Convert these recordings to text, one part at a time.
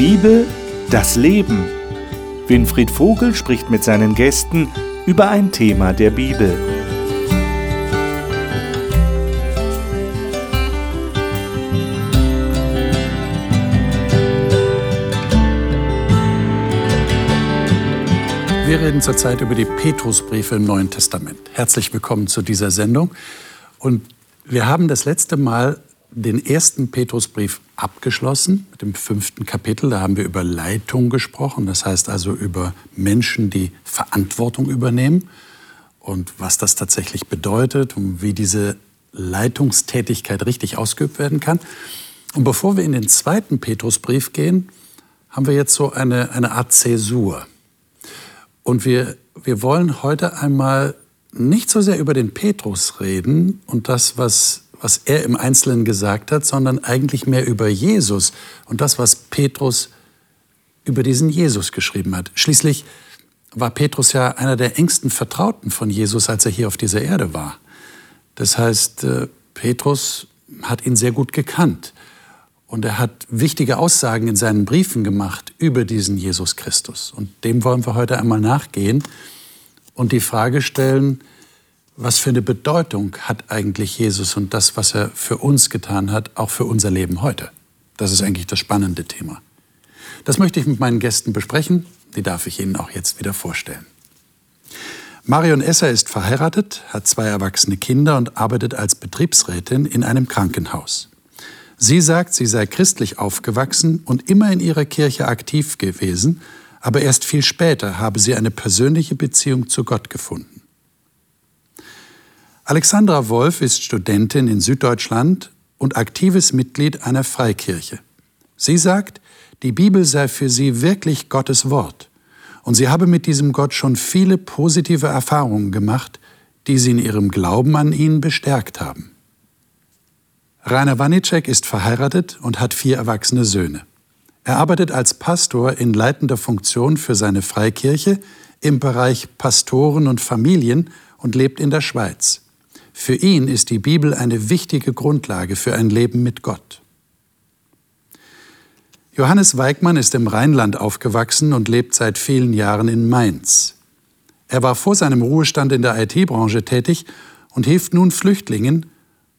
Bibel, das Leben. Winfried Vogel spricht mit seinen Gästen über ein Thema der Bibel. Wir reden zurzeit über die Petrusbriefe im Neuen Testament. Herzlich willkommen zu dieser Sendung. Und wir haben das letzte Mal den ersten Petrusbrief abgeschlossen mit dem fünften Kapitel. Da haben wir über Leitung gesprochen, das heißt also über Menschen, die Verantwortung übernehmen und was das tatsächlich bedeutet und wie diese Leitungstätigkeit richtig ausgeübt werden kann. Und bevor wir in den zweiten Petrusbrief gehen, haben wir jetzt so eine, eine Art Zäsur. Und wir, wir wollen heute einmal nicht so sehr über den Petrus reden und das, was was er im Einzelnen gesagt hat, sondern eigentlich mehr über Jesus und das, was Petrus über diesen Jesus geschrieben hat. Schließlich war Petrus ja einer der engsten Vertrauten von Jesus, als er hier auf dieser Erde war. Das heißt, äh, Petrus hat ihn sehr gut gekannt und er hat wichtige Aussagen in seinen Briefen gemacht über diesen Jesus Christus. Und dem wollen wir heute einmal nachgehen und die Frage stellen, was für eine Bedeutung hat eigentlich Jesus und das, was er für uns getan hat, auch für unser Leben heute? Das ist eigentlich das spannende Thema. Das möchte ich mit meinen Gästen besprechen. Die darf ich Ihnen auch jetzt wieder vorstellen. Marion Esser ist verheiratet, hat zwei erwachsene Kinder und arbeitet als Betriebsrätin in einem Krankenhaus. Sie sagt, sie sei christlich aufgewachsen und immer in ihrer Kirche aktiv gewesen, aber erst viel später habe sie eine persönliche Beziehung zu Gott gefunden. Alexandra Wolf ist Studentin in Süddeutschland und aktives Mitglied einer Freikirche. Sie sagt, die Bibel sei für sie wirklich Gottes Wort und sie habe mit diesem Gott schon viele positive Erfahrungen gemacht, die sie in ihrem Glauben an ihn bestärkt haben. Rainer Wanicek ist verheiratet und hat vier erwachsene Söhne. Er arbeitet als Pastor in leitender Funktion für seine Freikirche im Bereich Pastoren und Familien und lebt in der Schweiz. Für ihn ist die Bibel eine wichtige Grundlage für ein Leben mit Gott. Johannes Weigmann ist im Rheinland aufgewachsen und lebt seit vielen Jahren in Mainz. Er war vor seinem Ruhestand in der IT-Branche tätig und hilft nun Flüchtlingen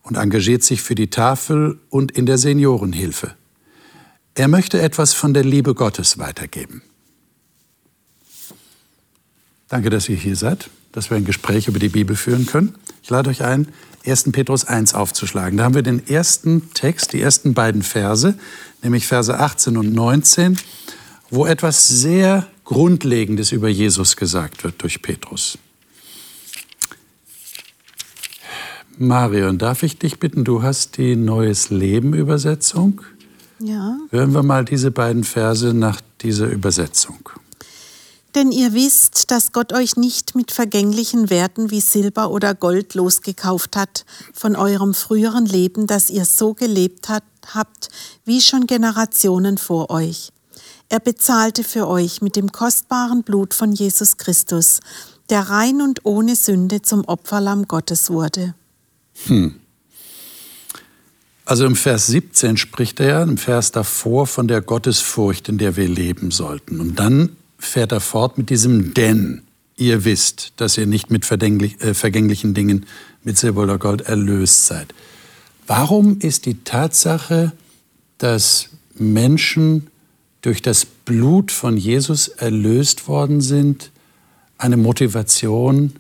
und engagiert sich für die Tafel und in der Seniorenhilfe. Er möchte etwas von der Liebe Gottes weitergeben. Danke, dass ihr hier seid, dass wir ein Gespräch über die Bibel führen können. Ich lade euch ein, 1. Petrus 1 aufzuschlagen. Da haben wir den ersten Text, die ersten beiden Verse, nämlich Verse 18 und 19, wo etwas sehr Grundlegendes über Jesus gesagt wird durch Petrus. Marion, darf ich dich bitten, du hast die Neues Leben Übersetzung? Ja. Hören wir mal diese beiden Verse nach dieser Übersetzung. Denn ihr wisst, dass Gott euch nicht mit vergänglichen Werten wie Silber oder Gold losgekauft hat von eurem früheren Leben, das ihr so gelebt hat, habt wie schon Generationen vor euch. Er bezahlte für euch mit dem kostbaren Blut von Jesus Christus, der rein und ohne Sünde zum Opferlamm Gottes wurde. Hm. Also im Vers 17 spricht er, im Vers davor, von der Gottesfurcht, in der wir leben sollten. Und dann fährt er fort mit diesem Denn. Ihr wisst, dass ihr nicht mit äh, vergänglichen Dingen, mit Silber oder Gold erlöst seid. Warum ist die Tatsache, dass Menschen durch das Blut von Jesus erlöst worden sind, eine Motivation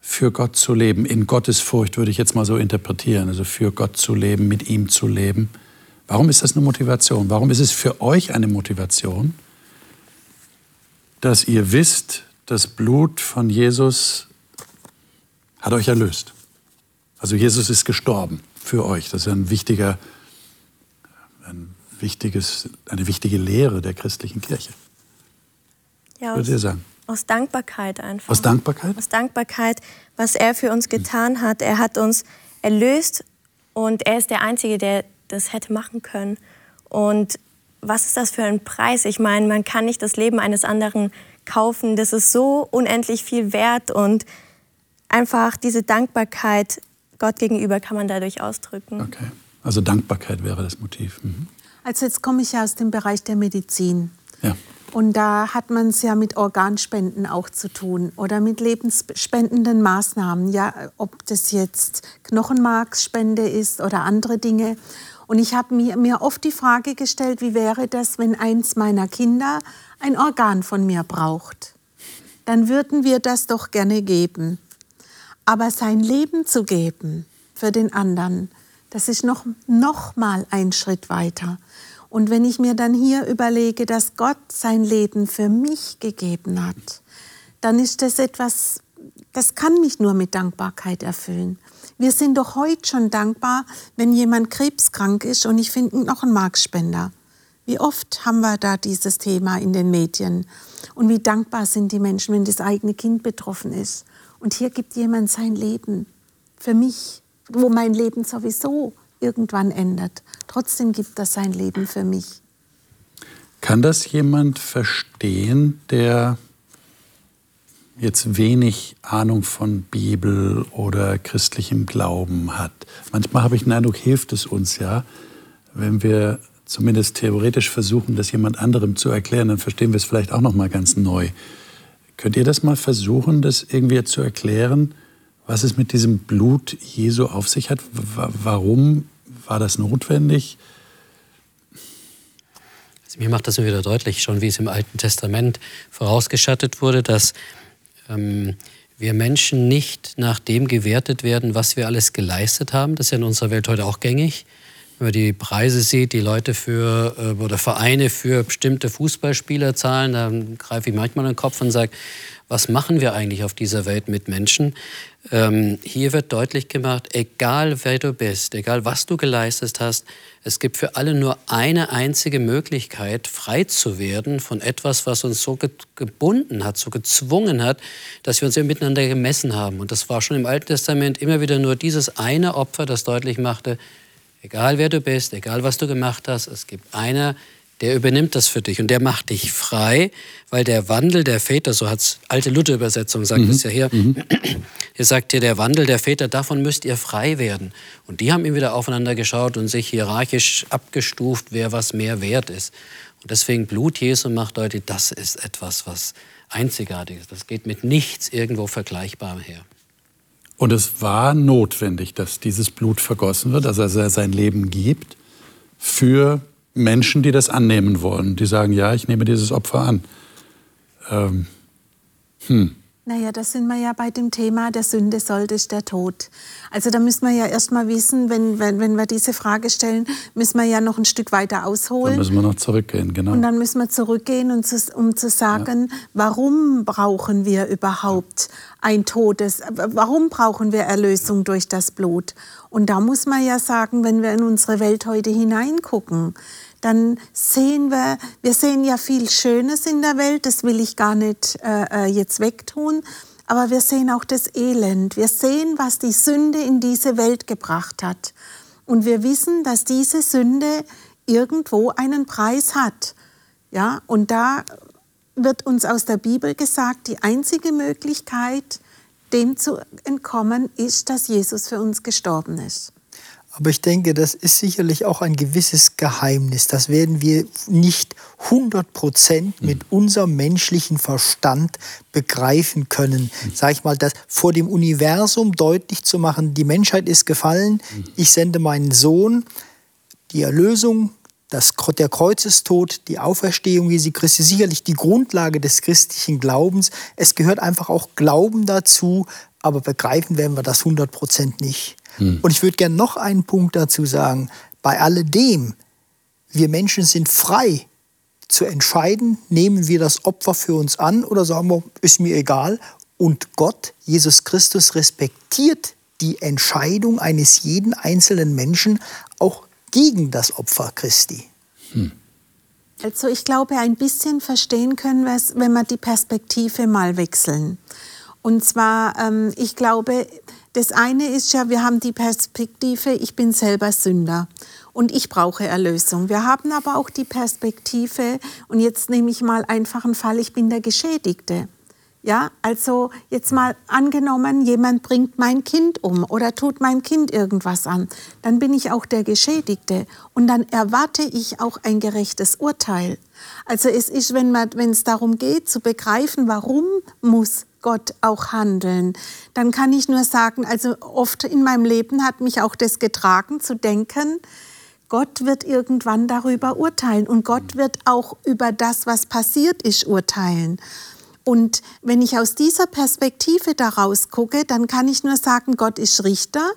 für Gott zu leben, in Gottes Furcht würde ich jetzt mal so interpretieren, also für Gott zu leben, mit ihm zu leben. Warum ist das eine Motivation? Warum ist es für euch eine Motivation? Dass ihr wisst, das Blut von Jesus hat euch erlöst. Also Jesus ist gestorben für euch. Das ist ein wichtiger, ein wichtiges, eine wichtige Lehre der christlichen Kirche. Ja, Würdet ihr sagen? Aus Dankbarkeit einfach. Aus Dankbarkeit? Aus Dankbarkeit, was er für uns getan hat. Er hat uns erlöst und er ist der Einzige, der das hätte machen können. Und was ist das für ein Preis? Ich meine, man kann nicht das Leben eines anderen kaufen. Das ist so unendlich viel wert und einfach diese Dankbarkeit Gott gegenüber kann man dadurch ausdrücken. Okay, also Dankbarkeit wäre das Motiv. Mhm. Also jetzt komme ich ja aus dem Bereich der Medizin. Ja. Und da hat man es ja mit Organspenden auch zu tun oder mit lebensspendenden Maßnahmen, ja, ob das jetzt Knochenmarksspende ist oder andere Dinge. Und ich habe mir, mir oft die Frage gestellt, wie wäre das, wenn eins meiner Kinder ein Organ von mir braucht? Dann würden wir das doch gerne geben. Aber sein Leben zu geben für den anderen, das ist noch, noch mal ein Schritt weiter. Und wenn ich mir dann hier überlege, dass Gott sein Leben für mich gegeben hat, dann ist das etwas, das kann mich nur mit Dankbarkeit erfüllen. Wir sind doch heute schon dankbar, wenn jemand krebskrank ist und ich finde noch einen Markspender. Wie oft haben wir da dieses Thema in den Medien? Und wie dankbar sind die Menschen, wenn das eigene Kind betroffen ist? Und hier gibt jemand sein Leben für mich, wo mein Leben sowieso irgendwann ändert. Trotzdem gibt er sein Leben für mich. Kann das jemand verstehen, der jetzt wenig Ahnung von Bibel oder christlichem Glauben hat? Manchmal habe ich den Eindruck, hilft es uns ja, wenn wir zumindest theoretisch versuchen, das jemand anderem zu erklären, dann verstehen wir es vielleicht auch noch mal ganz neu. Könnt ihr das mal versuchen, das irgendwie zu erklären, was es mit diesem Blut Jesu auf sich hat? Warum war das notwendig? Also mir macht das wieder deutlich, schon wie es im Alten Testament vorausgeschattet wurde, dass ähm, wir Menschen nicht nach dem gewertet werden, was wir alles geleistet haben. Das ist ja in unserer Welt heute auch gängig. Wenn man die Preise sieht, die Leute für äh, oder Vereine für bestimmte Fußballspieler zahlen, dann greife ich manchmal den Kopf und sage, was machen wir eigentlich auf dieser Welt mit Menschen? Ähm, hier wird deutlich gemacht, egal wer du bist, egal was du geleistet hast, es gibt für alle nur eine einzige Möglichkeit, frei zu werden von etwas, was uns so ge gebunden hat, so gezwungen hat, dass wir uns eben miteinander gemessen haben. Und das war schon im Alten Testament immer wieder nur dieses eine Opfer, das deutlich machte, egal wer du bist, egal was du gemacht hast, es gibt einer, der übernimmt das für dich und der macht dich frei, weil der Wandel der Väter, so hat alte Luther-Übersetzung sagt mhm. es ja hier, mhm. hier sagt hier, der Wandel der Väter, davon müsst ihr frei werden. Und die haben ihm wieder aufeinander geschaut und sich hierarchisch abgestuft, wer was mehr wert ist. Und deswegen Blut Jesu macht deutlich, das ist etwas, was einzigartig ist. Das geht mit nichts irgendwo Vergleichbarem her. Und es war notwendig, dass dieses Blut vergossen wird, also dass er sein Leben gibt für Menschen, die das annehmen wollen, die sagen, ja, ich nehme dieses Opfer an. Ähm, hm. Naja, da sind wir ja bei dem Thema, der Sünde sollte ist der Tod. Also da müssen wir ja erst mal wissen, wenn, wenn, wenn wir diese Frage stellen, müssen wir ja noch ein Stück weiter ausholen. Dann müssen wir noch zurückgehen, genau. Und dann müssen wir zurückgehen, und zu, um zu sagen, ja. warum brauchen wir überhaupt ein Todes, warum brauchen wir Erlösung durch das Blut? Und da muss man ja sagen, wenn wir in unsere Welt heute hineingucken, dann sehen wir, wir sehen ja viel Schönes in der Welt, das will ich gar nicht äh, äh, jetzt wegtun, aber wir sehen auch das Elend. Wir sehen, was die Sünde in diese Welt gebracht hat. Und wir wissen, dass diese Sünde irgendwo einen Preis hat. Ja, und da wird uns aus der Bibel gesagt, die einzige Möglichkeit, dem zu entkommen, ist, dass Jesus für uns gestorben ist. Aber ich denke, das ist sicherlich auch ein gewisses Geheimnis. Das werden wir nicht 100 Prozent mit unserem menschlichen Verstand begreifen können. Sag ich mal, das vor dem Universum deutlich zu machen, die Menschheit ist gefallen, ich sende meinen Sohn, die Erlösung, das, der Kreuzestod, die Auferstehung Jesu Christi, sicherlich die Grundlage des christlichen Glaubens. Es gehört einfach auch Glauben dazu, aber begreifen werden wir das 100 Prozent nicht. Hm. Und ich würde gerne noch einen Punkt dazu sagen. Bei alledem, wir Menschen sind frei zu entscheiden, nehmen wir das Opfer für uns an oder sagen wir, ist mir egal. Und Gott, Jesus Christus, respektiert die Entscheidung eines jeden einzelnen Menschen auch gegen das Opfer Christi. Hm. Also ich glaube, ein bisschen verstehen können wir es, wenn wir die Perspektive mal wechseln. Und zwar, ähm, ich glaube, das eine ist ja, wir haben die Perspektive, ich bin selber Sünder und ich brauche Erlösung. Wir haben aber auch die Perspektive, und jetzt nehme ich mal einfach einen Fall, ich bin der Geschädigte. Ja, also jetzt mal angenommen, jemand bringt mein Kind um oder tut mein Kind irgendwas an, dann bin ich auch der Geschädigte und dann erwarte ich auch ein gerechtes Urteil. Also es ist, wenn es darum geht zu begreifen, warum muss Gott auch handeln, dann kann ich nur sagen, also oft in meinem Leben hat mich auch das getragen zu denken, Gott wird irgendwann darüber urteilen und Gott wird auch über das, was passiert ist, urteilen. Und wenn ich aus dieser Perspektive daraus gucke, dann kann ich nur sagen, Gott ist Richter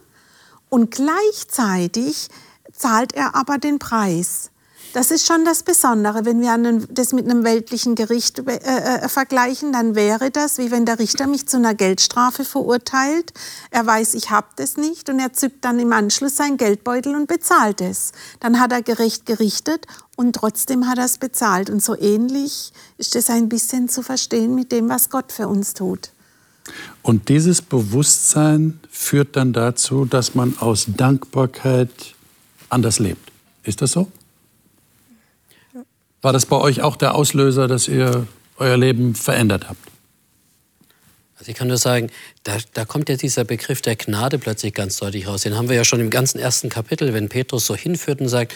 und gleichzeitig zahlt er aber den Preis. Das ist schon das Besondere. Wenn wir das mit einem weltlichen Gericht äh, äh, vergleichen, dann wäre das, wie wenn der Richter mich zu einer Geldstrafe verurteilt. Er weiß, ich habe das nicht und er zückt dann im Anschluss seinen Geldbeutel und bezahlt es. Dann hat er gerecht gerichtet und trotzdem hat er es bezahlt. Und so ähnlich ist es ein bisschen zu verstehen mit dem, was Gott für uns tut. Und dieses Bewusstsein führt dann dazu, dass man aus Dankbarkeit anders lebt. Ist das so? War das bei euch auch der Auslöser, dass ihr euer Leben verändert habt? Also ich kann nur sagen, da, da, kommt ja dieser Begriff der Gnade plötzlich ganz deutlich raus. Den haben wir ja schon im ganzen ersten Kapitel, wenn Petrus so hinführt und sagt,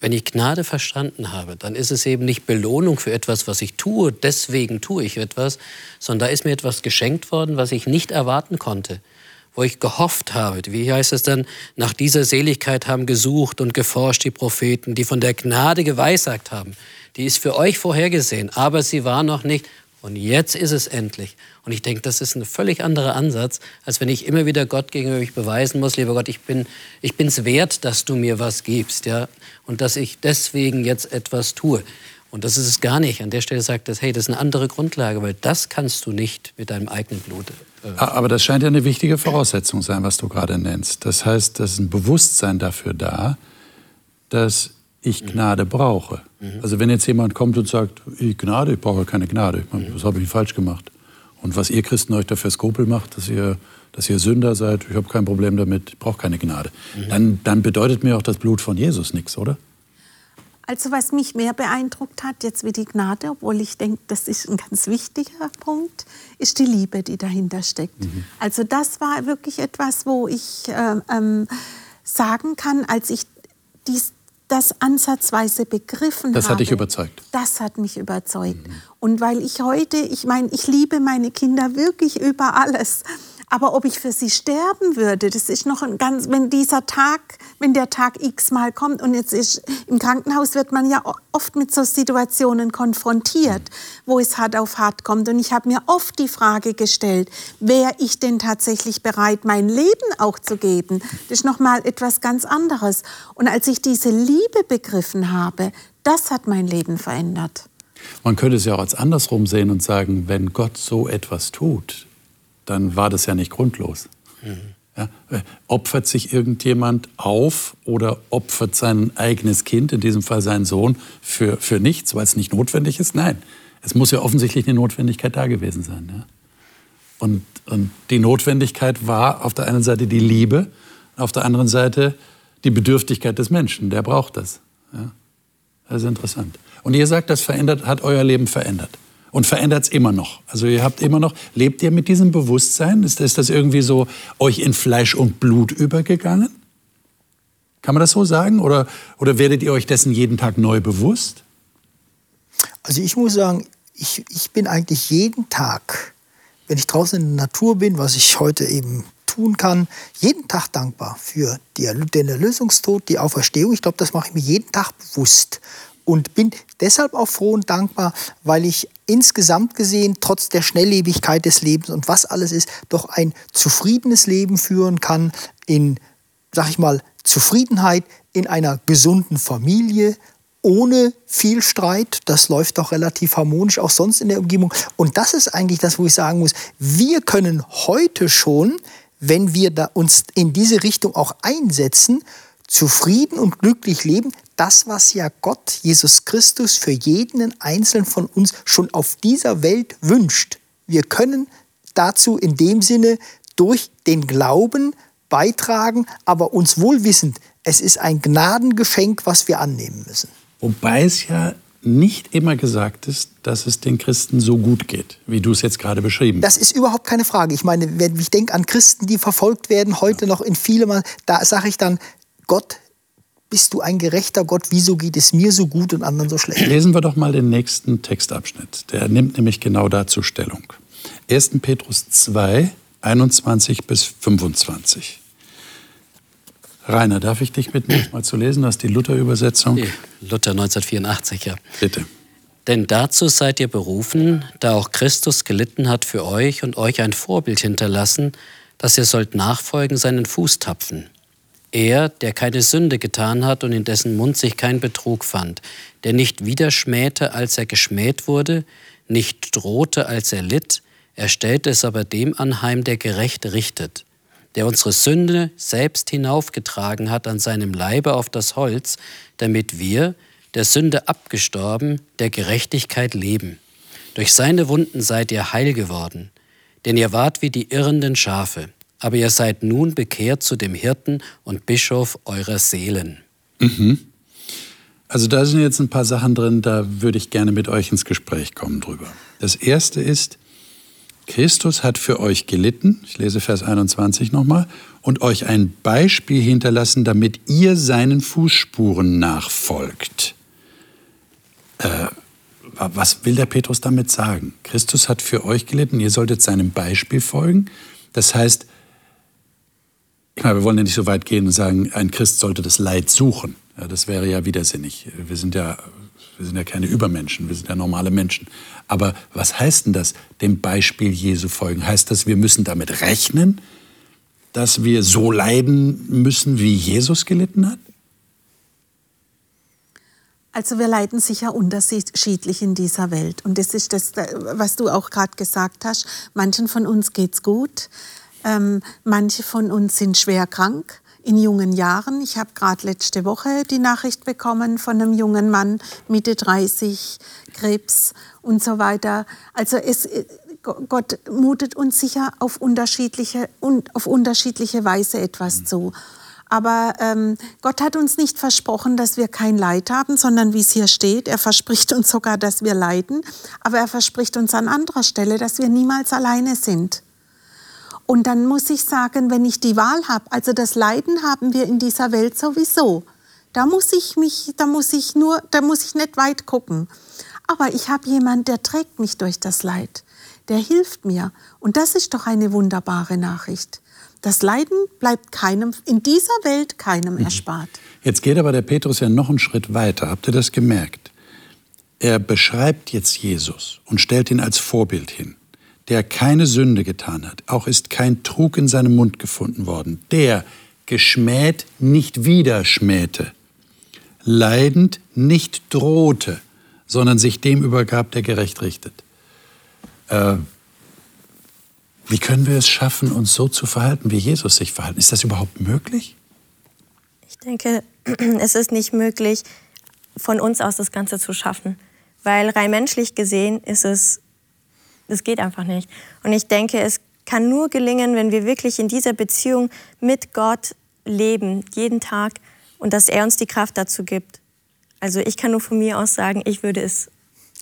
wenn ich Gnade verstanden habe, dann ist es eben nicht Belohnung für etwas, was ich tue, deswegen tue ich etwas, sondern da ist mir etwas geschenkt worden, was ich nicht erwarten konnte wo ich gehofft habe. Wie heißt es dann? Nach dieser Seligkeit haben gesucht und geforscht die Propheten, die von der Gnade geweissagt haben die ist für euch vorhergesehen, aber sie war noch nicht. Und jetzt ist es endlich. Und ich denke, das ist ein völlig anderer Ansatz, als wenn ich immer wieder Gott gegenüber mich beweisen muss, lieber Gott, ich bin ich bin's wert, dass du mir was gibst, ja, und dass ich deswegen jetzt etwas tue. Und das ist es gar nicht. An der Stelle sagt das, hey, das ist eine andere Grundlage, weil das kannst du nicht mit deinem eigenen Blut. Äh Aber das scheint ja eine wichtige Voraussetzung sein, was du gerade nennst. Das heißt, das ist ein Bewusstsein dafür da, dass ich Gnade brauche. Mhm. Also wenn jetzt jemand kommt und sagt, ich Gnade, ich brauche keine Gnade, mhm. was habe ich falsch gemacht? Und was ihr Christen euch dafür Skrupel macht, dass ihr, dass ihr Sünder seid, ich habe kein Problem damit, ich brauche keine Gnade. Mhm. Dann, dann bedeutet mir auch das Blut von Jesus nichts, oder? Also was mich mehr beeindruckt hat, jetzt wie die Gnade, obwohl ich denke, das ist ein ganz wichtiger Punkt, ist die Liebe, die dahinter steckt. Mhm. Also das war wirklich etwas, wo ich äh, ähm, sagen kann, als ich dies, das ansatzweise begriffen das habe. Das hat dich überzeugt. Das hat mich überzeugt. Mhm. Und weil ich heute, ich meine, ich liebe meine Kinder wirklich über alles. Aber ob ich für sie sterben würde, das ist noch ein ganz, wenn dieser Tag, wenn der Tag X mal kommt und jetzt ist, im Krankenhaus wird man ja oft mit so Situationen konfrontiert, wo es hart auf hart kommt. Und ich habe mir oft die Frage gestellt, wäre ich denn tatsächlich bereit, mein Leben auch zu geben? Das ist noch mal etwas ganz anderes. Und als ich diese Liebe begriffen habe, das hat mein Leben verändert. Man könnte es ja auch als andersrum sehen und sagen, wenn Gott so etwas tut, dann war das ja nicht grundlos. Mhm. Ja, äh, opfert sich irgendjemand auf oder opfert sein eigenes Kind, in diesem Fall seinen Sohn, für, für nichts, weil es nicht notwendig ist? Nein, es muss ja offensichtlich eine Notwendigkeit da gewesen sein. Ja? Und, und die Notwendigkeit war auf der einen Seite die Liebe, auf der anderen Seite die Bedürftigkeit des Menschen. Der braucht das. Ja? Das ist interessant. Und ihr sagt, das verändert, hat euer Leben verändert und verändert es immer noch. Also ihr habt immer noch, lebt ihr mit diesem Bewusstsein? Ist, ist das irgendwie so euch in Fleisch und Blut übergegangen? Kann man das so sagen? Oder, oder werdet ihr euch dessen jeden Tag neu bewusst? Also ich muss sagen, ich, ich bin eigentlich jeden Tag, wenn ich draußen in der Natur bin, was ich heute eben tun kann, jeden Tag dankbar für die, den Erlösungstod, die Auferstehung. Ich glaube, das mache ich mir jeden Tag bewusst und bin deshalb auch froh und dankbar, weil ich insgesamt gesehen, trotz der Schnelllebigkeit des Lebens und was alles ist, doch ein zufriedenes Leben führen kann in, sag ich mal, Zufriedenheit in einer gesunden Familie, ohne viel Streit. Das läuft doch relativ harmonisch, auch sonst in der Umgebung. Und das ist eigentlich das, wo ich sagen muss, wir können heute schon, wenn wir uns in diese Richtung auch einsetzen, zufrieden und glücklich leben, das, was ja Gott, Jesus Christus, für jeden Einzelnen von uns schon auf dieser Welt wünscht. Wir können dazu in dem Sinne durch den Glauben beitragen, aber uns wohl wissend, es ist ein Gnadengeschenk, was wir annehmen müssen. Wobei es ja nicht immer gesagt ist, dass es den Christen so gut geht, wie du es jetzt gerade beschrieben hast. Das ist überhaupt keine Frage. Ich meine, wenn ich denke an Christen, die verfolgt werden, heute noch in viele, da sage ich dann, Gott, bist du ein gerechter Gott, wieso geht es mir so gut und anderen so schlecht? Lesen wir doch mal den nächsten Textabschnitt. Der nimmt nämlich genau dazu Stellung. 1. Petrus 2, 21 bis 25. Rainer, darf ich dich bitten, mal zu lesen? Du hast die Luther-Übersetzung. Luther 1984, ja. Bitte. Denn dazu seid ihr berufen, da auch Christus gelitten hat für euch und euch ein Vorbild hinterlassen, dass ihr sollt nachfolgen seinen Fußtapfen. Er, der keine Sünde getan hat und in dessen Mund sich kein Betrug fand, der nicht widerschmähte, als er geschmäht wurde, nicht drohte, als er litt, er stellte es aber dem anheim, der gerecht richtet der unsere Sünde selbst hinaufgetragen hat an seinem Leibe auf das Holz, damit wir, der Sünde abgestorben, der Gerechtigkeit leben. Durch seine Wunden seid ihr heil geworden, denn ihr wart wie die irrenden Schafe, aber ihr seid nun bekehrt zu dem Hirten und Bischof eurer Seelen. Mhm. Also da sind jetzt ein paar Sachen drin, da würde ich gerne mit euch ins Gespräch kommen drüber. Das erste ist, Christus hat für euch gelitten, ich lese Vers 21 nochmal, und euch ein Beispiel hinterlassen, damit ihr seinen Fußspuren nachfolgt. Äh, was will der Petrus damit sagen? Christus hat für euch gelitten, ihr solltet seinem Beispiel folgen. Das heißt, meine, wir wollen ja nicht so weit gehen und sagen, ein Christ sollte das Leid suchen. Ja, das wäre ja widersinnig. Wir sind ja wir sind ja keine Übermenschen, wir sind ja normale Menschen. Aber was heißt denn das, dem Beispiel Jesu folgen? Heißt das, wir müssen damit rechnen, dass wir so leiden müssen, wie Jesus gelitten hat? Also wir leiden sicher unterschiedlich in dieser Welt. Und das ist das, was du auch gerade gesagt hast. Manchen von uns geht's gut, ähm, manche von uns sind schwer krank in jungen Jahren. Ich habe gerade letzte Woche die Nachricht bekommen von einem jungen Mann, Mitte 30, Krebs und so weiter. Also es, äh, Gott mutet uns sicher auf unterschiedliche, auf unterschiedliche Weise etwas mhm. zu. Aber ähm, Gott hat uns nicht versprochen, dass wir kein Leid haben, sondern wie es hier steht, er verspricht uns sogar, dass wir leiden. Aber er verspricht uns an anderer Stelle, dass wir niemals alleine sind. Und dann muss ich sagen, wenn ich die Wahl habe, also das Leiden haben wir in dieser Welt sowieso. Da muss ich mich, da muss ich nur, da muss ich nicht weit gucken. Aber ich habe jemanden, der trägt mich durch das Leid. Der hilft mir. Und das ist doch eine wunderbare Nachricht. Das Leiden bleibt keinem, in dieser Welt keinem mhm. erspart. Jetzt geht aber der Petrus ja noch einen Schritt weiter. Habt ihr das gemerkt? Er beschreibt jetzt Jesus und stellt ihn als Vorbild hin der keine Sünde getan hat, auch ist kein Trug in seinem Mund gefunden worden, der geschmäht nicht wieder schmähte, leidend nicht drohte, sondern sich dem übergab, der gerecht richtet. Äh, wie können wir es schaffen, uns so zu verhalten, wie Jesus sich verhalten? Ist das überhaupt möglich? Ich denke, es ist nicht möglich, von uns aus das Ganze zu schaffen. Weil rein menschlich gesehen ist es das geht einfach nicht. Und ich denke, es kann nur gelingen, wenn wir wirklich in dieser Beziehung mit Gott leben, jeden Tag, und dass er uns die Kraft dazu gibt. Also ich kann nur von mir aus sagen, ich würde es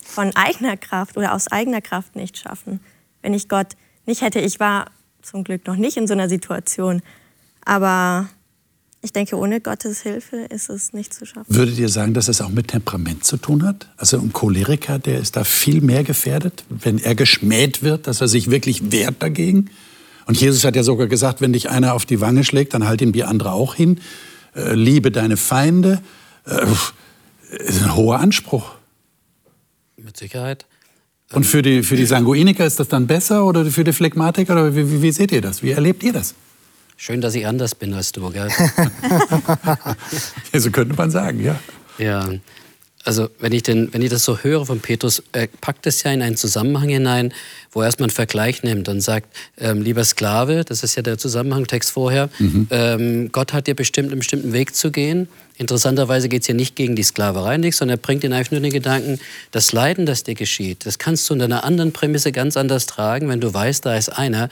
von eigener Kraft oder aus eigener Kraft nicht schaffen, wenn ich Gott nicht hätte. Ich war zum Glück noch nicht in so einer Situation, aber ich denke, ohne Gottes Hilfe ist es nicht zu schaffen. Würdet ihr sagen, dass es auch mit Temperament zu tun hat? Also ein Choleriker, der ist da viel mehr gefährdet, wenn er geschmäht wird, dass er sich wirklich wehrt dagegen? Und Jesus hat ja sogar gesagt, wenn dich einer auf die Wange schlägt, dann halt ihm die andere auch hin. Äh, liebe deine Feinde. Äh, ist ein hoher Anspruch. Mit Sicherheit. Und für die, für die Sanguiniker ist das dann besser oder für die Phlegmatiker? Oder wie, wie, wie seht ihr das? Wie erlebt ihr das? Schön, dass ich anders bin als du, gell? ja, so könnte man sagen, ja. Ja, also wenn ich, den, wenn ich das so höre von Petrus, er packt es ja in einen Zusammenhang hinein, wo er erstmal einen Vergleich nimmt und sagt, ähm, lieber Sklave, das ist ja der Zusammenhangtext vorher, mhm. ähm, Gott hat dir bestimmt einen bestimmten Weg zu gehen. Interessanterweise geht es hier nicht gegen die Sklaverei nichts, sondern er bringt ihn einfach nur den Gedanken, das Leiden, das dir geschieht, das kannst du unter einer anderen Prämisse ganz anders tragen, wenn du weißt, da ist einer,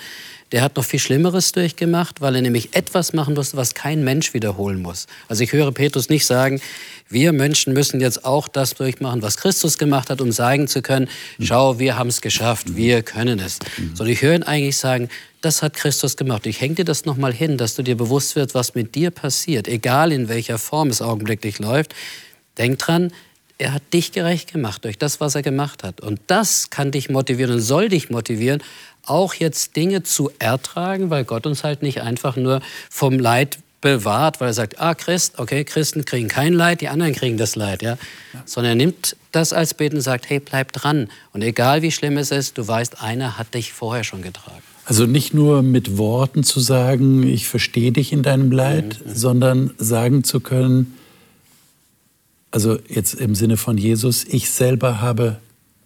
der hat noch viel Schlimmeres durchgemacht, weil er nämlich etwas machen musste, was kein Mensch wiederholen muss. Also ich höre Petrus nicht sagen, wir Menschen müssen jetzt auch das durchmachen, was Christus gemacht hat, um sagen zu können, schau, wir haben es geschafft, wir können es. Sondern ich höre ihn eigentlich sagen, das hat Christus gemacht. Ich hänge dir das nochmal hin, dass du dir bewusst wirst, was mit dir passiert, egal in welcher Form es augenblicklich läuft. Denk dran, er hat dich gerecht gemacht durch das, was er gemacht hat. Und das kann dich motivieren und soll dich motivieren, auch jetzt Dinge zu ertragen, weil Gott uns halt nicht einfach nur vom Leid bewahrt, weil er sagt, ah, Christ, okay, Christen kriegen kein Leid, die anderen kriegen das Leid, ja. ja. Sondern er nimmt das als Beten und sagt, hey, bleib dran. Und egal wie schlimm es ist, du weißt, einer hat dich vorher schon getragen. Also nicht nur mit Worten zu sagen, ich verstehe dich in deinem Leid, mhm. sondern sagen zu können, also jetzt im Sinne von Jesus, ich selber habe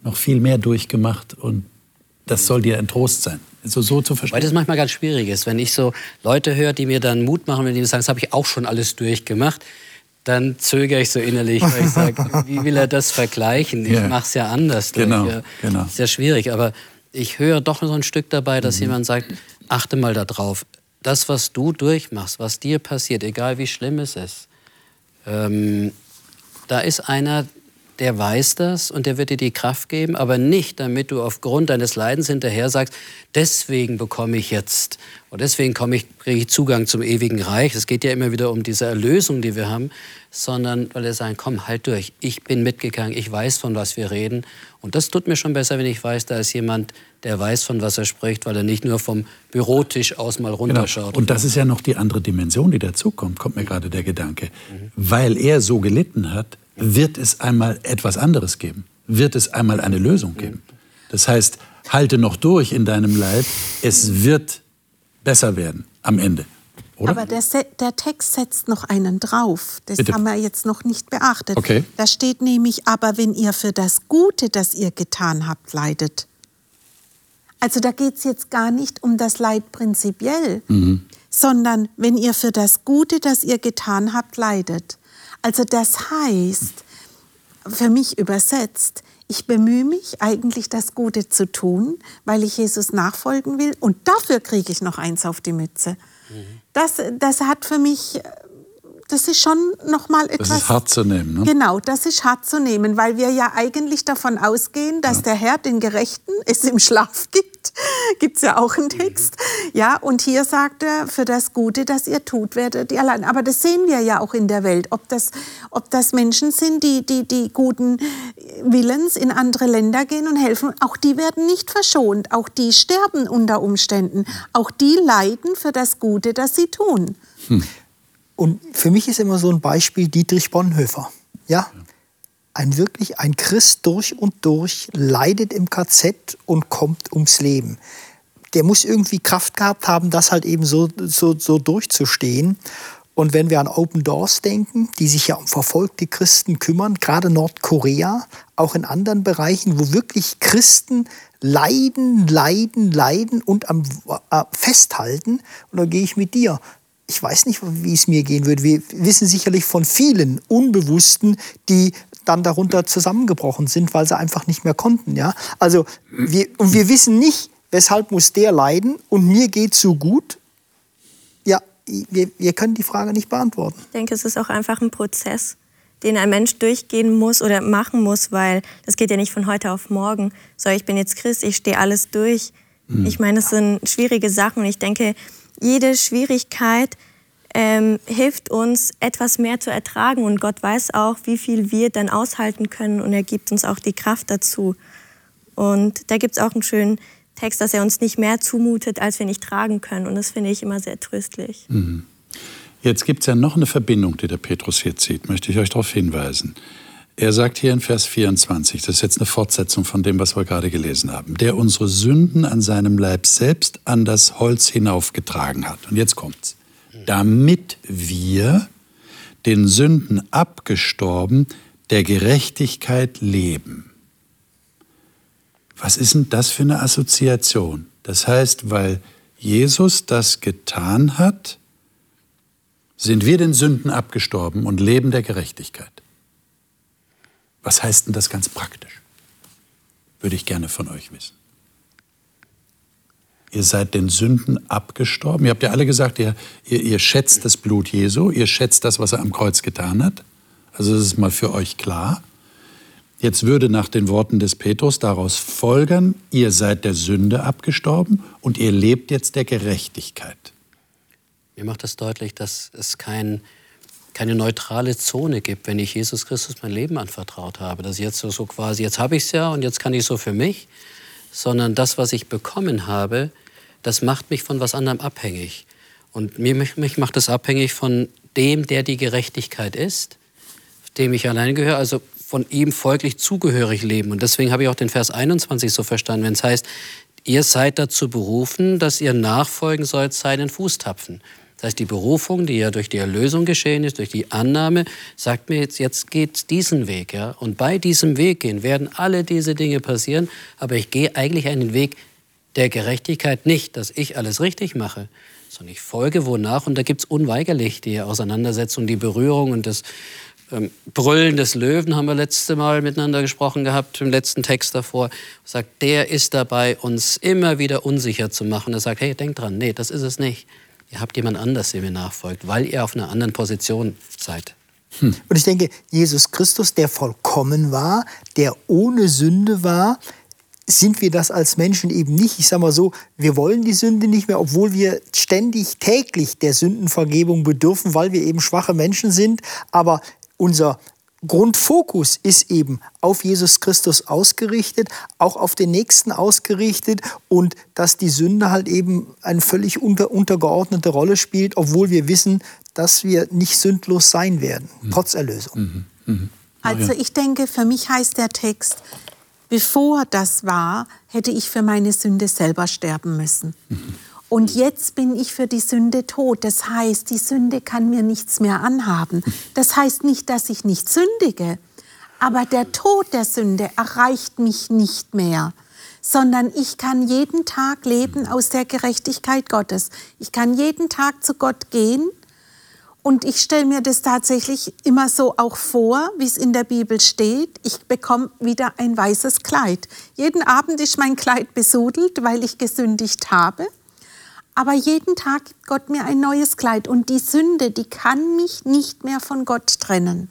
noch viel mehr durchgemacht und das soll dir ein Trost sein. So, so zu verstehen. Weil das manchmal ganz schwierig ist, wenn ich so Leute höre, die mir dann Mut machen, wenn die sagen, das habe ich auch schon alles durchgemacht, dann zögere ich so innerlich, weil ich sage, wie will er das vergleichen? Ich ja. mache es ja anders. Genau, ja, genau. Ist ja schwierig, aber ich höre doch so ein Stück dabei, dass mhm. jemand sagt, achte mal darauf, das, was du durchmachst, was dir passiert, egal wie schlimm es ist, ähm, da ist einer, der weiß das und der wird dir die Kraft geben, aber nicht, damit du aufgrund deines Leidens hinterher sagst, deswegen bekomme ich jetzt und deswegen komme ich, kriege ich Zugang zum ewigen Reich. Es geht ja immer wieder um diese Erlösung, die wir haben, sondern weil er sagt, komm, halt durch, ich bin mitgegangen, ich weiß, von was wir reden. Und das tut mir schon besser, wenn ich weiß, da ist jemand, der weiß, von was er spricht, weil er nicht nur vom Bürotisch aus mal runterschaut. Genau. Und das ist ja noch die andere Dimension, die dazukommt, kommt mir gerade der Gedanke. Mhm. Weil er so gelitten hat, wird es einmal etwas anderes geben, wird es einmal eine Lösung geben. Das heißt, halte noch durch in deinem Leid, es wird besser werden am Ende. Oder? Aber der, der, Text setzt noch einen drauf. Das Bitte. haben wir jetzt noch nicht beachtet. Okay. Da steht nämlich, aber wenn ihr für das Gute, das ihr getan habt, leidet. Also da geht es jetzt gar nicht um das Leid prinzipiell, mhm. sondern wenn ihr für das Gute, das ihr getan habt, leidet. Also das heißt, für mich übersetzt, ich bemühe mich eigentlich das Gute zu tun, weil ich Jesus nachfolgen will und dafür kriege ich noch eins auf die Mütze. Mhm. Das, das hat für mich das ist schon noch mal etwas. Das ist hart zu nehmen. Ne? Genau, das ist hart zu nehmen, weil wir ja eigentlich davon ausgehen, dass ja. der Herr den Gerechten es im Schlaf gibt. Gibt es ja auch einen Text. Ja, und hier sagt er, für das Gute, das ihr tut, werdet ihr allein. Aber das sehen wir ja auch in der Welt. Ob das, ob das Menschen sind, die, die, die guten Willens in andere Länder gehen und helfen, auch die werden nicht verschont. Auch die sterben unter Umständen. Auch die leiden für das Gute, das sie tun. Hm. Und für mich ist immer so ein Beispiel Dietrich Bonhoeffer. Ja? Ein wirklich ein Christ durch und durch, leidet im KZ und kommt ums Leben. Der muss irgendwie Kraft gehabt haben, das halt eben so, so, so durchzustehen. Und wenn wir an Open Doors denken, die sich ja um verfolgte Christen kümmern, gerade Nordkorea, auch in anderen Bereichen, wo wirklich Christen leiden, leiden, leiden und am äh, festhalten. Und da gehe ich mit dir ich weiß nicht, wie es mir gehen würde. Wir wissen sicherlich von vielen Unbewussten, die dann darunter zusammengebrochen sind, weil sie einfach nicht mehr konnten. Ja? Also wir, und wir wissen nicht, weshalb muss der leiden und mir geht so gut. Ja, wir, wir können die Frage nicht beantworten. Ich denke, es ist auch einfach ein Prozess, den ein Mensch durchgehen muss oder machen muss, weil das geht ja nicht von heute auf morgen. So, ich bin jetzt Christ, ich stehe alles durch. Mhm. Ich meine, das sind schwierige Sachen und ich denke, jede Schwierigkeit ähm, hilft uns, etwas mehr zu ertragen. Und Gott weiß auch, wie viel wir dann aushalten können. Und er gibt uns auch die Kraft dazu. Und da gibt es auch einen schönen Text, dass er uns nicht mehr zumutet, als wir nicht tragen können. Und das finde ich immer sehr tröstlich. Mhm. Jetzt gibt es ja noch eine Verbindung, die der Petrus hier zieht, möchte ich euch darauf hinweisen. Er sagt hier in Vers 24, das ist jetzt eine Fortsetzung von dem, was wir gerade gelesen haben, der unsere Sünden an seinem Leib selbst an das Holz hinaufgetragen hat. Und jetzt kommt's. Damit wir den Sünden abgestorben, der Gerechtigkeit leben. Was ist denn das für eine Assoziation? Das heißt, weil Jesus das getan hat, sind wir den Sünden abgestorben und leben der Gerechtigkeit. Was heißt denn das ganz praktisch? Würde ich gerne von euch wissen. Ihr seid den Sünden abgestorben. Ihr habt ja alle gesagt, ihr, ihr, ihr schätzt das Blut Jesu, ihr schätzt das, was er am Kreuz getan hat. Also das ist mal für euch klar. Jetzt würde nach den Worten des Petrus daraus folgern, ihr seid der Sünde abgestorben und ihr lebt jetzt der Gerechtigkeit. Mir macht das deutlich, dass es kein, keine neutrale Zone gibt, wenn ich Jesus Christus mein Leben anvertraut habe. Dass jetzt so, so quasi, jetzt habe ich es ja und jetzt kann ich so für mich, sondern das, was ich bekommen habe, das macht mich von was anderem abhängig. Und mir, mich macht das abhängig von dem, der die Gerechtigkeit ist, dem ich allein gehöre, also von ihm folglich zugehörig leben. Und deswegen habe ich auch den Vers 21 so verstanden, wenn es heißt, ihr seid dazu berufen, dass ihr nachfolgen sollt seinen Fußtapfen. Das heißt, die Berufung, die ja durch die Erlösung geschehen ist, durch die Annahme, sagt mir jetzt, jetzt geht diesen Weg. Ja? Und bei diesem Weg gehen werden alle diese Dinge passieren, aber ich gehe eigentlich einen Weg der Gerechtigkeit nicht, dass ich alles richtig mache, sondern ich folge wonach. Und da gibt es unweigerlich die Auseinandersetzung, die Berührung und das ähm, Brüllen des Löwen haben wir letzte Mal miteinander gesprochen gehabt, im letzten Text davor. Sagt, der ist dabei, uns immer wieder unsicher zu machen. Er sagt, hey, denkt dran, nee, das ist es nicht. Ihr habt jemand anders, der mir nachfolgt, weil ihr auf einer anderen Position seid. Hm. Und ich denke, Jesus Christus, der vollkommen war, der ohne Sünde war, sind wir das als Menschen eben nicht. Ich sage mal so, wir wollen die Sünde nicht mehr, obwohl wir ständig täglich der Sündenvergebung bedürfen, weil wir eben schwache Menschen sind. Aber unser Grundfokus ist eben auf Jesus Christus ausgerichtet, auch auf den Nächsten ausgerichtet und dass die Sünde halt eben eine völlig unter, untergeordnete Rolle spielt, obwohl wir wissen, dass wir nicht sündlos sein werden, mhm. trotz Erlösung. Mhm. Mhm. Also ich denke, für mich heißt der Text, bevor das war, hätte ich für meine Sünde selber sterben müssen. Und jetzt bin ich für die Sünde tot. Das heißt, die Sünde kann mir nichts mehr anhaben. Das heißt nicht, dass ich nicht sündige, aber der Tod der Sünde erreicht mich nicht mehr, sondern ich kann jeden Tag leben aus der Gerechtigkeit Gottes. Ich kann jeden Tag zu Gott gehen und ich stelle mir das tatsächlich immer so auch vor, wie es in der Bibel steht. Ich bekomme wieder ein weißes Kleid. Jeden Abend ist mein Kleid besudelt, weil ich gesündigt habe. Aber jeden Tag gibt Gott mir ein neues Kleid und die Sünde, die kann mich nicht mehr von Gott trennen.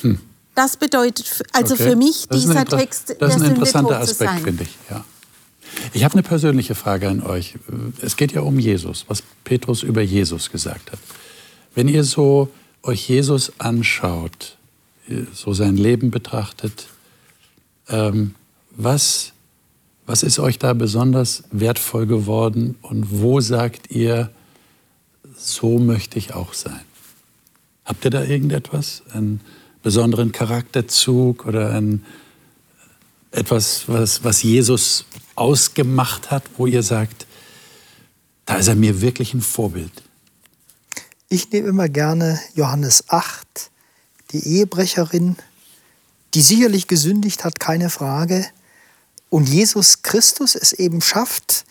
Hm. Das bedeutet also okay. für mich dieser Text Das ist ein interessanter Aspekt, finde ich. Ja. Ich habe eine persönliche Frage an euch. Es geht ja um Jesus, was Petrus über Jesus gesagt hat. Wenn ihr so euch Jesus anschaut, so sein Leben betrachtet, ähm, was was ist euch da besonders wertvoll geworden und wo sagt ihr, so möchte ich auch sein? Habt ihr da irgendetwas, einen besonderen Charakterzug oder ein, etwas, was, was Jesus ausgemacht hat, wo ihr sagt, da ist er mir wirklich ein Vorbild? Ich nehme immer gerne Johannes 8, die Ehebrecherin, die sicherlich gesündigt hat, keine Frage, und Jesus Christus es eben schafft,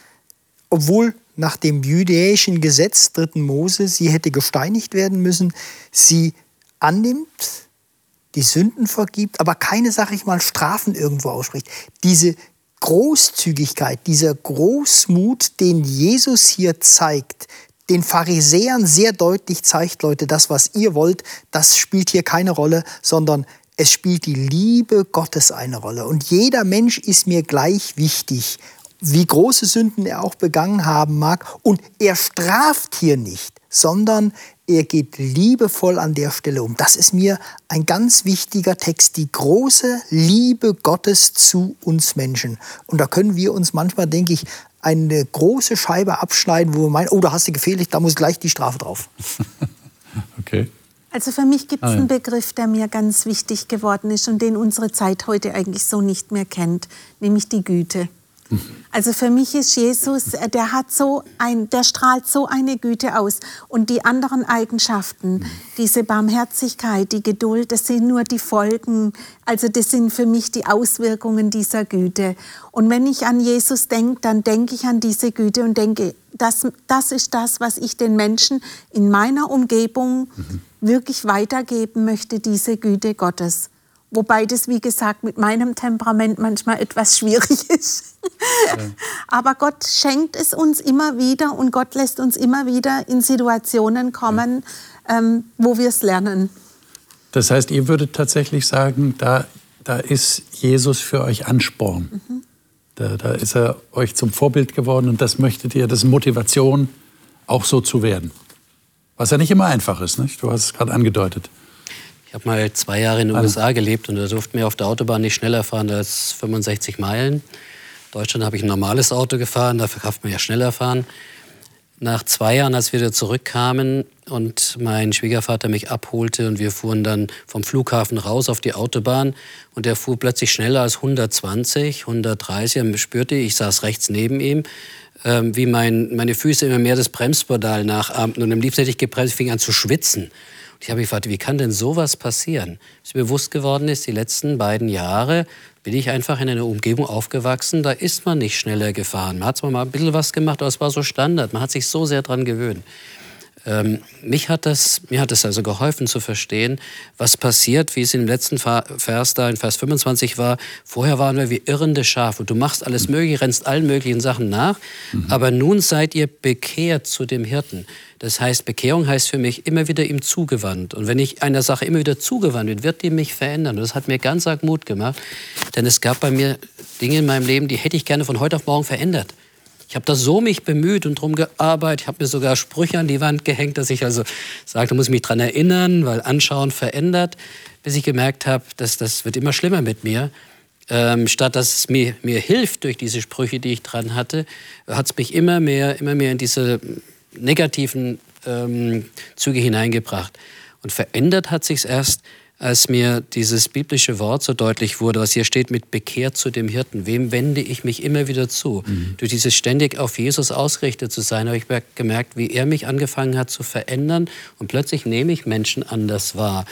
obwohl nach dem jüdischen Gesetz, dritten Mose, sie hätte gesteinigt werden müssen, sie annimmt, die Sünden vergibt, aber keine, sag ich mal, Strafen irgendwo ausspricht. Diese Großzügigkeit, dieser Großmut, den Jesus hier zeigt, den Pharisäern sehr deutlich zeigt, Leute, das, was ihr wollt, das spielt hier keine Rolle, sondern es spielt die Liebe Gottes eine Rolle. Und jeder Mensch ist mir gleich wichtig, wie große Sünden er auch begangen haben mag. Und er straft hier nicht, sondern er geht liebevoll an der Stelle um. Das ist mir ein ganz wichtiger Text, die große Liebe Gottes zu uns Menschen. Und da können wir uns manchmal, denke ich, eine große Scheibe abschneiden, wo wir meinen, oh, da hast du gefehlt, da muss gleich die Strafe drauf. okay. Also für mich gibt es ah, einen Begriff, der mir ganz wichtig geworden ist und den unsere Zeit heute eigentlich so nicht mehr kennt, nämlich die Güte. Also für mich ist Jesus, äh, der hat so ein, der strahlt so eine Güte aus. Und die anderen Eigenschaften, diese Barmherzigkeit, die Geduld, das sind nur die Folgen. Also das sind für mich die Auswirkungen dieser Güte. Und wenn ich an Jesus denke, dann denke ich an diese Güte und denke, das, das ist das, was ich den Menschen in meiner Umgebung mhm. wirklich weitergeben möchte, diese Güte Gottes. Wobei das, wie gesagt, mit meinem Temperament manchmal etwas schwierig ist. Ja. Aber Gott schenkt es uns immer wieder und Gott lässt uns immer wieder in Situationen kommen, ja. ähm, wo wir es lernen. Das heißt, ihr würdet tatsächlich sagen, da, da ist Jesus für euch Ansporn. Mhm. Da, da ist er euch zum Vorbild geworden und das möchtet ihr, das ist Motivation, auch so zu werden. Was ja nicht immer einfach ist, nicht? du hast es gerade angedeutet. Ich habe mal zwei Jahre in den USA gelebt und da durften wir auf der Autobahn nicht schneller fahren als 65 Meilen. In Deutschland habe ich ein normales Auto gefahren, dafür darf man ja schneller fahren. Nach zwei Jahren, als wir wieder zurückkamen und mein Schwiegervater mich abholte und wir fuhren dann vom Flughafen raus auf die Autobahn und er fuhr plötzlich schneller als 120, 130. Und spürte, ich saß rechts neben ihm, ähm, wie mein, meine Füße immer mehr das Bremspedal nachahmten und am liebsten hätte ich gebremst, fing an zu schwitzen. Ich habe mich gefragt, wie kann denn sowas passieren? Was mir bewusst geworden ist, die letzten beiden Jahre bin ich einfach in einer Umgebung aufgewachsen, da ist man nicht schneller gefahren. Man hat zwar mal ein bisschen was gemacht, aber es war so Standard. Man hat sich so sehr daran gewöhnt. Ähm, mich hat das, mir hat es also geholfen zu verstehen, was passiert, wie es im letzten Vers da in Vers 25 war. Vorher waren wir wie irrende Schafe. Du machst alles Mögliche, rennst allen möglichen Sachen nach, mhm. aber nun seid ihr bekehrt zu dem Hirten. Das heißt, Bekehrung heißt für mich immer wieder ihm zugewandt. Und wenn ich einer Sache immer wieder zugewandt bin, wird die mich verändern. Und das hat mir ganz arg Mut gemacht, denn es gab bei mir Dinge in meinem Leben, die hätte ich gerne von heute auf morgen verändert. Ich habe da so mich bemüht und drum gearbeitet. Ich habe mir sogar Sprüche an die Wand gehängt, dass ich also sagte, muss mich daran erinnern, weil Anschauen verändert, bis ich gemerkt habe, dass das wird immer schlimmer mit mir. Ähm, statt dass es mir, mir hilft durch diese Sprüche, die ich dran hatte, hat es mich immer mehr, immer mehr in diese negativen ähm, Züge hineingebracht. Und verändert hat sich erst, als mir dieses biblische Wort so deutlich wurde, was hier steht mit bekehrt zu dem Hirten. Wem wende ich mich immer wieder zu? Mhm. Durch dieses ständig auf Jesus ausgerichtet zu sein, habe ich gemerkt, wie er mich angefangen hat zu verändern und plötzlich nehme ich Menschen anders wahr.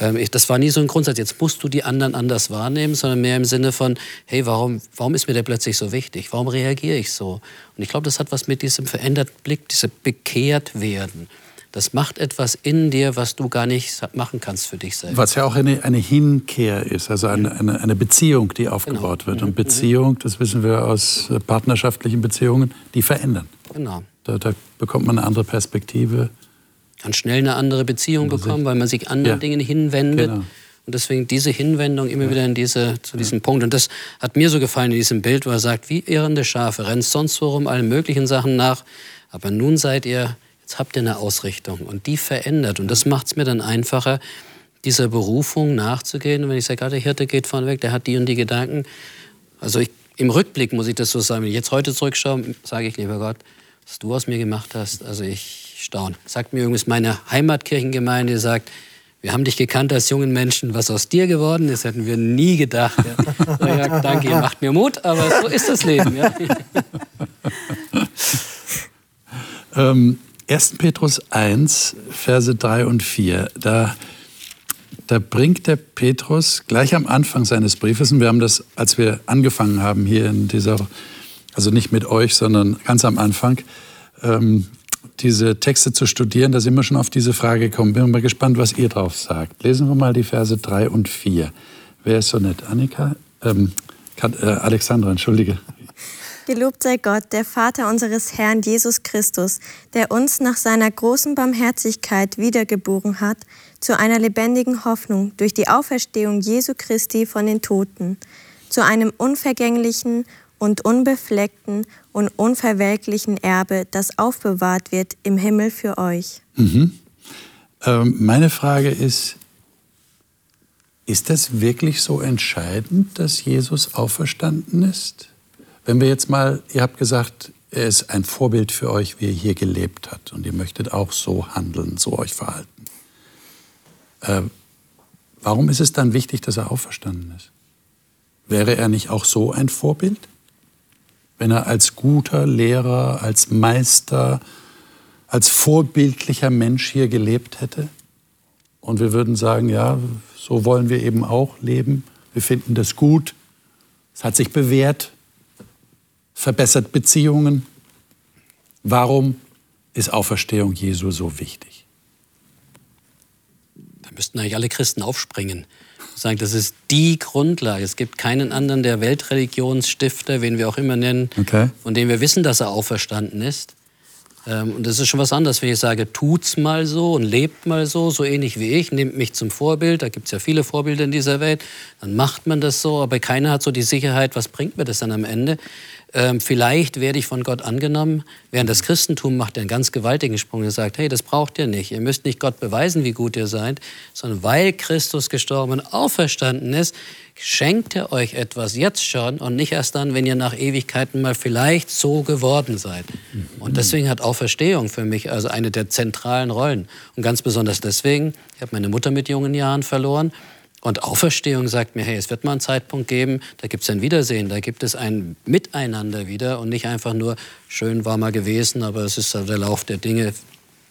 Ähm, das war nie so ein Grundsatz, jetzt musst du die anderen anders wahrnehmen, sondern mehr im Sinne von, hey, warum, warum ist mir der plötzlich so wichtig? Warum reagiere ich so? Und ich glaube, das hat was mit diesem veränderten Blick, diesem bekehrt werden das macht etwas in dir, was du gar nicht machen kannst für dich selbst. Was ja auch eine, eine Hinkehr ist, also eine, eine, eine Beziehung, die aufgebaut genau. wird. Und mhm. Beziehung, das wissen wir aus äh, partnerschaftlichen Beziehungen, die verändern. Genau. Da, da bekommt man eine andere Perspektive. Kann schnell eine andere Beziehung bekommen, weil man sich anderen ja. Dingen hinwendet. Genau. Und deswegen diese Hinwendung immer wieder in diese, zu diesem ja. Punkt. Und das hat mir so gefallen in diesem Bild, wo er sagt, wie irrende Schafe, rennt sonst worum allen möglichen Sachen nach. Aber nun seid ihr Jetzt habt ihr eine Ausrichtung und die verändert. Und das macht es mir dann einfacher, dieser Berufung nachzugehen. Und wenn ich sage, ah, der Hirte geht vorne weg, der hat die und die Gedanken. Also ich, im Rückblick muss ich das so sagen. Wenn ich jetzt heute zurückschaue, sage ich, lieber Gott, was du aus mir gemacht hast, also ich staune. Sagt mir übrigens meine Heimatkirchengemeinde, sagt, wir haben dich gekannt als jungen Menschen. Was aus dir geworden ist, hätten wir nie gedacht. Ja. Ja, danke, ihr macht mir Mut, aber so ist das Leben. Ja. ähm, 1. Petrus 1, Verse 3 und 4, da, da bringt der Petrus gleich am Anfang seines Briefes, und wir haben das, als wir angefangen haben hier in dieser, also nicht mit euch, sondern ganz am Anfang, ähm, diese Texte zu studieren, da sind wir schon auf diese Frage gekommen. Bin mal gespannt, was ihr drauf sagt. Lesen wir mal die Verse 3 und 4. Wer ist so nett? Annika? Ähm, äh, Alexandra, entschuldige. Gelobt sei Gott, der Vater unseres Herrn Jesus Christus, der uns nach seiner großen Barmherzigkeit wiedergeboren hat zu einer lebendigen Hoffnung durch die Auferstehung Jesu Christi von den Toten, zu einem unvergänglichen und unbefleckten und unverwelklichen Erbe, das aufbewahrt wird im Himmel für euch. Mhm. Ähm, meine Frage ist, ist das wirklich so entscheidend, dass Jesus auferstanden ist? Wenn wir jetzt mal, ihr habt gesagt, er ist ein Vorbild für euch, wie er hier gelebt hat und ihr möchtet auch so handeln, so euch verhalten. Äh, warum ist es dann wichtig, dass er auferstanden ist? Wäre er nicht auch so ein Vorbild? wenn er als guter Lehrer, als Meister, als vorbildlicher Mensch hier gelebt hätte? Und wir würden sagen, ja, so wollen wir eben auch leben. Wir finden das gut. Es hat sich bewährt, verbessert Beziehungen. Warum ist Auferstehung Jesu so wichtig? Da müssten eigentlich alle Christen aufspringen sagen, das ist die Grundlage. Es gibt keinen anderen der Weltreligionsstifter, wen wir auch immer nennen, okay. von dem wir wissen, dass er auferstanden ist. Ähm, und das ist schon was anderes, wenn ich sage, tut's mal so und lebt mal so, so ähnlich wie ich, nehmt mich zum Vorbild. Da gibt es ja viele Vorbilder in dieser Welt. Dann macht man das so, aber keiner hat so die Sicherheit, was bringt mir das dann am Ende? Ähm, vielleicht werde ich von Gott angenommen. Während das Christentum macht einen ganz gewaltigen Sprung. Er sagt, hey, das braucht ihr nicht. Ihr müsst nicht Gott beweisen, wie gut ihr seid, sondern weil Christus gestorben und auferstanden ist, schenkt er euch etwas jetzt schon und nicht erst dann, wenn ihr nach Ewigkeiten mal vielleicht so geworden seid. Und deswegen hat Auferstehung für mich also eine der zentralen Rollen. Und ganz besonders deswegen, ich habe meine Mutter mit jungen Jahren verloren und Auferstehung sagt mir, hey, es wird mal einen Zeitpunkt geben, da gibt es ein Wiedersehen, da gibt es ein Miteinander wieder und nicht einfach nur, schön war mal gewesen, aber es ist der Lauf der Dinge,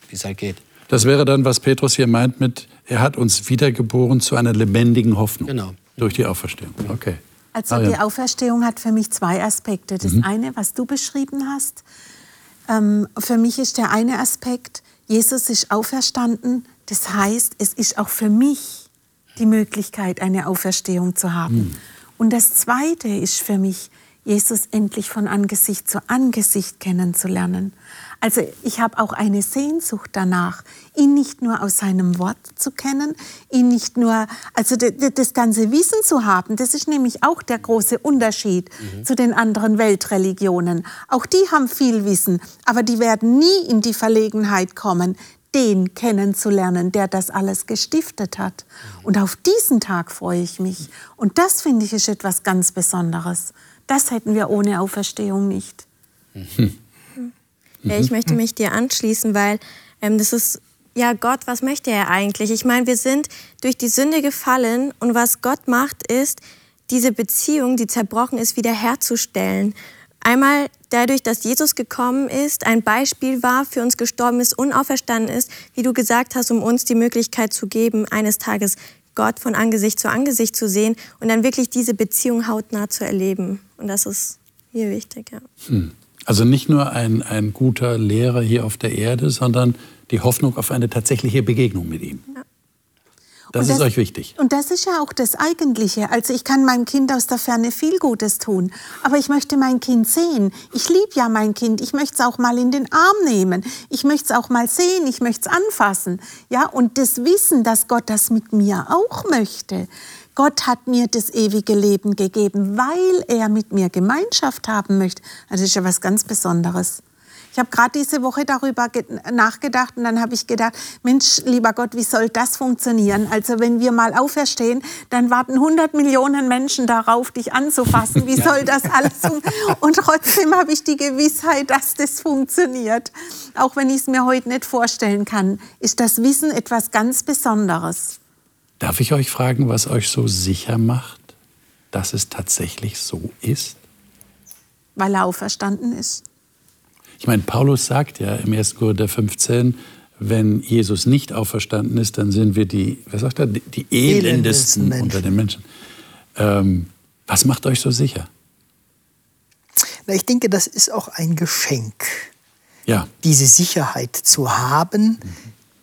wie es halt geht. Das wäre dann, was Petrus hier meint mit, er hat uns wiedergeboren zu einer lebendigen Hoffnung. Genau. Durch die Auferstehung. Okay. Also die Auferstehung hat für mich zwei Aspekte. Das mhm. eine, was du beschrieben hast, ähm, für mich ist der eine Aspekt, Jesus ist auferstanden. Das heißt, es ist auch für mich die Möglichkeit, eine Auferstehung zu haben. Mhm. Und das Zweite ist für mich, Jesus endlich von Angesicht zu Angesicht kennenzulernen. Also ich habe auch eine Sehnsucht danach, ihn nicht nur aus seinem Wort zu kennen, ihn nicht nur, also das ganze Wissen zu haben. Das ist nämlich auch der große Unterschied mhm. zu den anderen Weltreligionen. Auch die haben viel Wissen, aber die werden nie in die Verlegenheit kommen, den kennenzulernen, der das alles gestiftet hat. Und auf diesen Tag freue ich mich. Und das finde ich ist etwas ganz Besonderes. Das hätten wir ohne Auferstehung nicht. Ja, ich möchte mich dir anschließen, weil ähm, das ist, ja Gott, was möchte er eigentlich? Ich meine, wir sind durch die Sünde gefallen und was Gott macht, ist, diese Beziehung, die zerbrochen ist, wiederherzustellen. Einmal dadurch, dass Jesus gekommen ist, ein Beispiel war, für uns gestorben ist, unauferstanden ist, wie du gesagt hast, um uns die Möglichkeit zu geben, eines Tages Gott von Angesicht zu Angesicht zu sehen und dann wirklich diese Beziehung hautnah zu erleben. Und das ist hier wichtig. Ja. Hm. Also nicht nur ein, ein guter Lehrer hier auf der Erde, sondern die Hoffnung auf eine tatsächliche Begegnung mit ihm. Das, das, ist euch wichtig. Und das ist ja auch das Eigentliche. Also ich kann meinem Kind aus der Ferne viel Gutes tun, aber ich möchte mein Kind sehen. Ich liebe ja mein Kind. Ich möchte es auch mal in den Arm nehmen. Ich möchte es auch mal sehen. Ich möchte es anfassen. Ja, und das Wissen, dass Gott das mit mir auch möchte. Gott hat mir das ewige Leben gegeben, weil er mit mir Gemeinschaft haben möchte. Das ist ja was ganz Besonderes. Ich habe gerade diese Woche darüber nachgedacht und dann habe ich gedacht, Mensch, lieber Gott, wie soll das funktionieren? Also wenn wir mal auferstehen, dann warten 100 Millionen Menschen darauf, dich anzufassen. Wie soll das alles? Und trotzdem habe ich die Gewissheit, dass das funktioniert. Auch wenn ich es mir heute nicht vorstellen kann, ist das Wissen etwas ganz Besonderes. Darf ich euch fragen, was euch so sicher macht, dass es tatsächlich so ist? Weil er auferstanden ist. Ich meine, Paulus sagt ja im 1. Korinther 15, wenn Jesus nicht auferstanden ist, dann sind wir die, was sagt er, die elendesten unter den Menschen. Ähm, was macht euch so sicher? Na, ich denke, das ist auch ein Geschenk. Ja. Diese Sicherheit zu haben, mhm.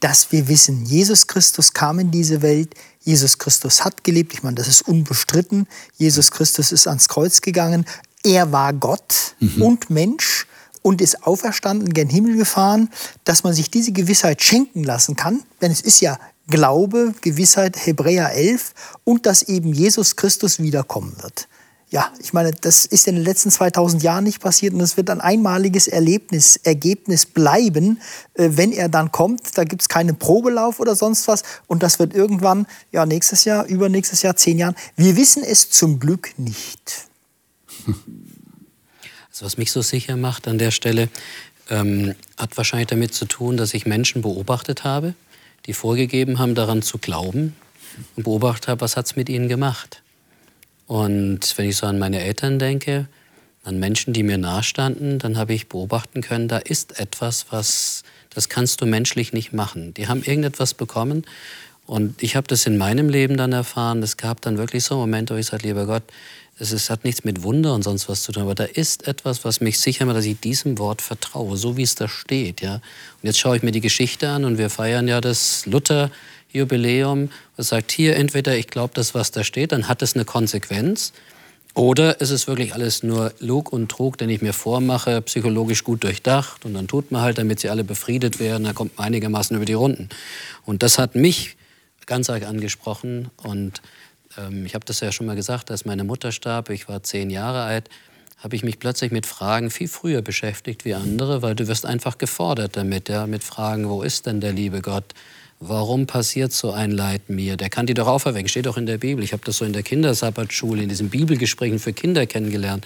dass wir wissen, Jesus Christus kam in diese Welt, Jesus Christus hat gelebt. Ich meine, das ist unbestritten. Jesus Christus ist ans Kreuz gegangen. Er war Gott mhm. und Mensch und ist auferstanden, gen Himmel gefahren, dass man sich diese Gewissheit schenken lassen kann, denn es ist ja Glaube, Gewissheit, Hebräer 11 und dass eben Jesus Christus wiederkommen wird. Ja, ich meine, das ist in den letzten 2000 Jahren nicht passiert und es wird ein einmaliges Erlebnis, Ergebnis bleiben, äh, wenn er dann kommt. Da gibt es keinen Probelauf oder sonst was und das wird irgendwann, ja, nächstes Jahr, übernächstes Jahr, zehn Jahren. Wir wissen es zum Glück nicht. Was mich so sicher macht an der Stelle, ähm, hat wahrscheinlich damit zu tun, dass ich Menschen beobachtet habe, die vorgegeben haben, daran zu glauben und beobachtet habe, was hat es mit ihnen gemacht. Und wenn ich so an meine Eltern denke, an Menschen, die mir nahestanden, dann habe ich beobachten können, da ist etwas, was, das kannst du menschlich nicht machen. Die haben irgendetwas bekommen und ich habe das in meinem Leben dann erfahren. Es gab dann wirklich so Momente, wo ich sage, lieber Gott, es ist, hat nichts mit Wunder und sonst was zu tun, aber da ist etwas, was mich sicher macht, dass ich diesem Wort vertraue, so wie es da steht. Ja? Und jetzt schaue ich mir die Geschichte an und wir feiern ja das Luther-Jubiläum. Was sagt hier, entweder ich glaube das, was da steht, dann hat es eine Konsequenz. Oder ist es wirklich alles nur Lug und Trug, den ich mir vormache, psychologisch gut durchdacht und dann tut man halt, damit sie alle befriedet werden, dann kommt man einigermaßen über die Runden. Und das hat mich ganz arg angesprochen und ähm, ich habe das ja schon mal gesagt, als meine Mutter starb, ich war zehn Jahre alt, habe ich mich plötzlich mit Fragen viel früher beschäftigt wie andere, weil du wirst einfach gefordert damit, ja, mit Fragen, wo ist denn der liebe Gott? Warum passiert so ein Leid mir? Der kann die doch auferwecken, steht doch in der Bibel. Ich habe das so in der Kindersabbatschule, in diesen Bibelgesprächen für Kinder kennengelernt.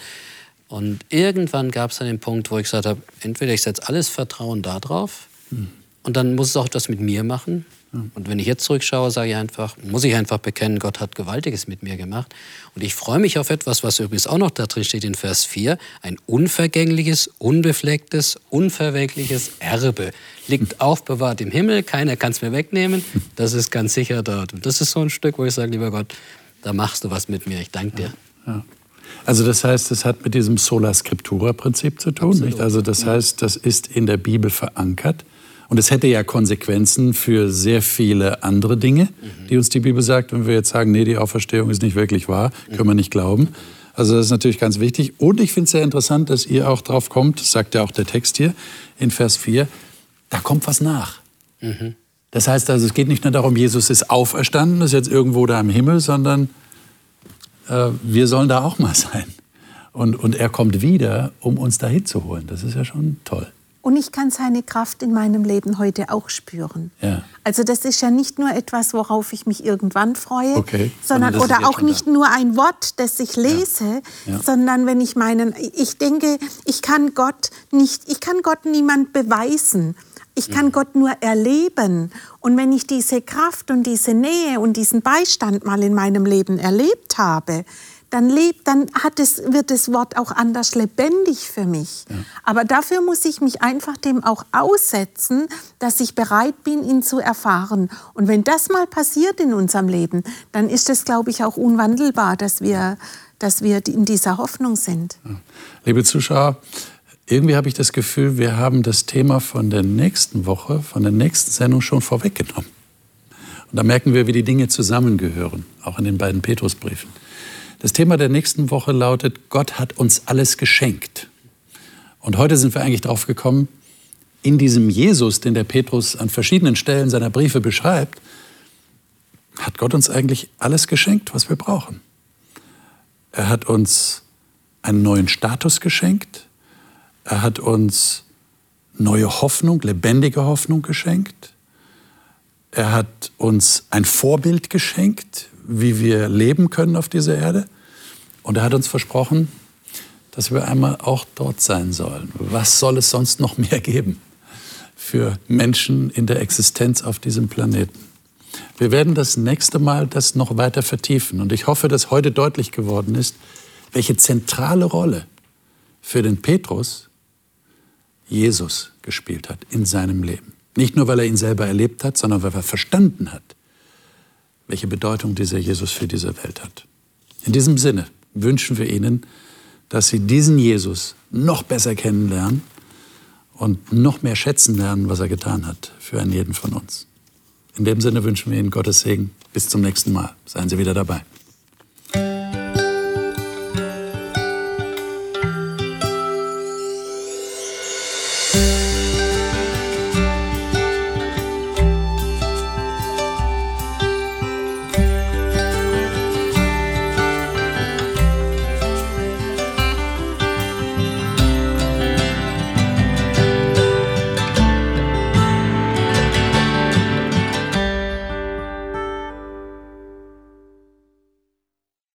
Und irgendwann gab es dann den Punkt, wo ich gesagt habe, entweder ich setze alles Vertrauen darauf hm. und dann muss es auch etwas mit mir machen, und wenn ich jetzt zurückschaue, sage ich einfach, muss ich einfach bekennen, Gott hat Gewaltiges mit mir gemacht. Und ich freue mich auf etwas, was übrigens auch noch da drin steht in Vers 4. Ein unvergängliches, unbeflecktes, unverwelkliches Erbe liegt aufbewahrt im Himmel. Keiner kann es mir wegnehmen. Das ist ganz sicher dort. Und das ist so ein Stück, wo ich sage, lieber Gott, da machst du was mit mir. Ich danke dir. Ja. Also das heißt, es hat mit diesem Sola Scriptura-Prinzip zu tun. Nicht? Also das heißt, das ist in der Bibel verankert. Und es hätte ja Konsequenzen für sehr viele andere Dinge, die uns die Bibel sagt. Wenn wir jetzt sagen, nee, die Auferstehung ist nicht wirklich wahr, können wir nicht glauben. Also das ist natürlich ganz wichtig. Und ich finde es sehr interessant, dass ihr auch drauf kommt, sagt ja auch der Text hier in Vers 4, da kommt was nach. Mhm. Das heißt also, es geht nicht nur darum, Jesus ist auferstanden, ist jetzt irgendwo da im Himmel, sondern äh, wir sollen da auch mal sein. Und, und er kommt wieder, um uns da hinzuholen. Das ist ja schon toll. Und ich kann seine Kraft in meinem Leben heute auch spüren. Ja. Also das ist ja nicht nur etwas, worauf ich mich irgendwann freue, okay. sondern, sondern oder auch nicht da. nur ein Wort, das ich lese, ja. Ja. sondern wenn ich meinen, ich denke, ich kann Gott nicht, ich kann Gott niemand beweisen. Ich kann. Gott nur erleben. Und wenn ich diese Kraft und diese Nähe und diesen Beistand mal in meinem Leben erlebt habe, dann, lebt, dann hat es, wird das Wort auch anders lebendig für mich. Ja. Aber dafür muss ich mich einfach dem auch aussetzen, dass ich bereit bin, ihn zu erfahren. Und wenn das mal passiert in unserem Leben, dann ist es, glaube ich, auch unwandelbar, dass wir, dass wir in dieser Hoffnung sind. Ja. Liebe Zuschauer, irgendwie habe ich das Gefühl, wir haben das Thema von der nächsten Woche, von der nächsten Sendung schon vorweggenommen. Und da merken wir, wie die Dinge zusammengehören, auch in den beiden Petrusbriefen. Das Thema der nächsten Woche lautet, Gott hat uns alles geschenkt. Und heute sind wir eigentlich drauf gekommen, in diesem Jesus, den der Petrus an verschiedenen Stellen seiner Briefe beschreibt, hat Gott uns eigentlich alles geschenkt, was wir brauchen. Er hat uns einen neuen Status geschenkt. Er hat uns neue Hoffnung, lebendige Hoffnung geschenkt. Er hat uns ein Vorbild geschenkt, wie wir leben können auf dieser Erde. Und er hat uns versprochen, dass wir einmal auch dort sein sollen. Was soll es sonst noch mehr geben für Menschen in der Existenz auf diesem Planeten? Wir werden das nächste Mal das noch weiter vertiefen. Und ich hoffe, dass heute deutlich geworden ist, welche zentrale Rolle für den Petrus Jesus gespielt hat in seinem Leben. Nicht nur, weil er ihn selber erlebt hat, sondern weil er verstanden hat, welche Bedeutung dieser Jesus für diese Welt hat. In diesem Sinne wünschen wir Ihnen, dass Sie diesen Jesus noch besser kennenlernen und noch mehr schätzen lernen, was er getan hat für einen jeden von uns. In dem Sinne wünschen wir Ihnen Gottes Segen. Bis zum nächsten Mal. Seien Sie wieder dabei.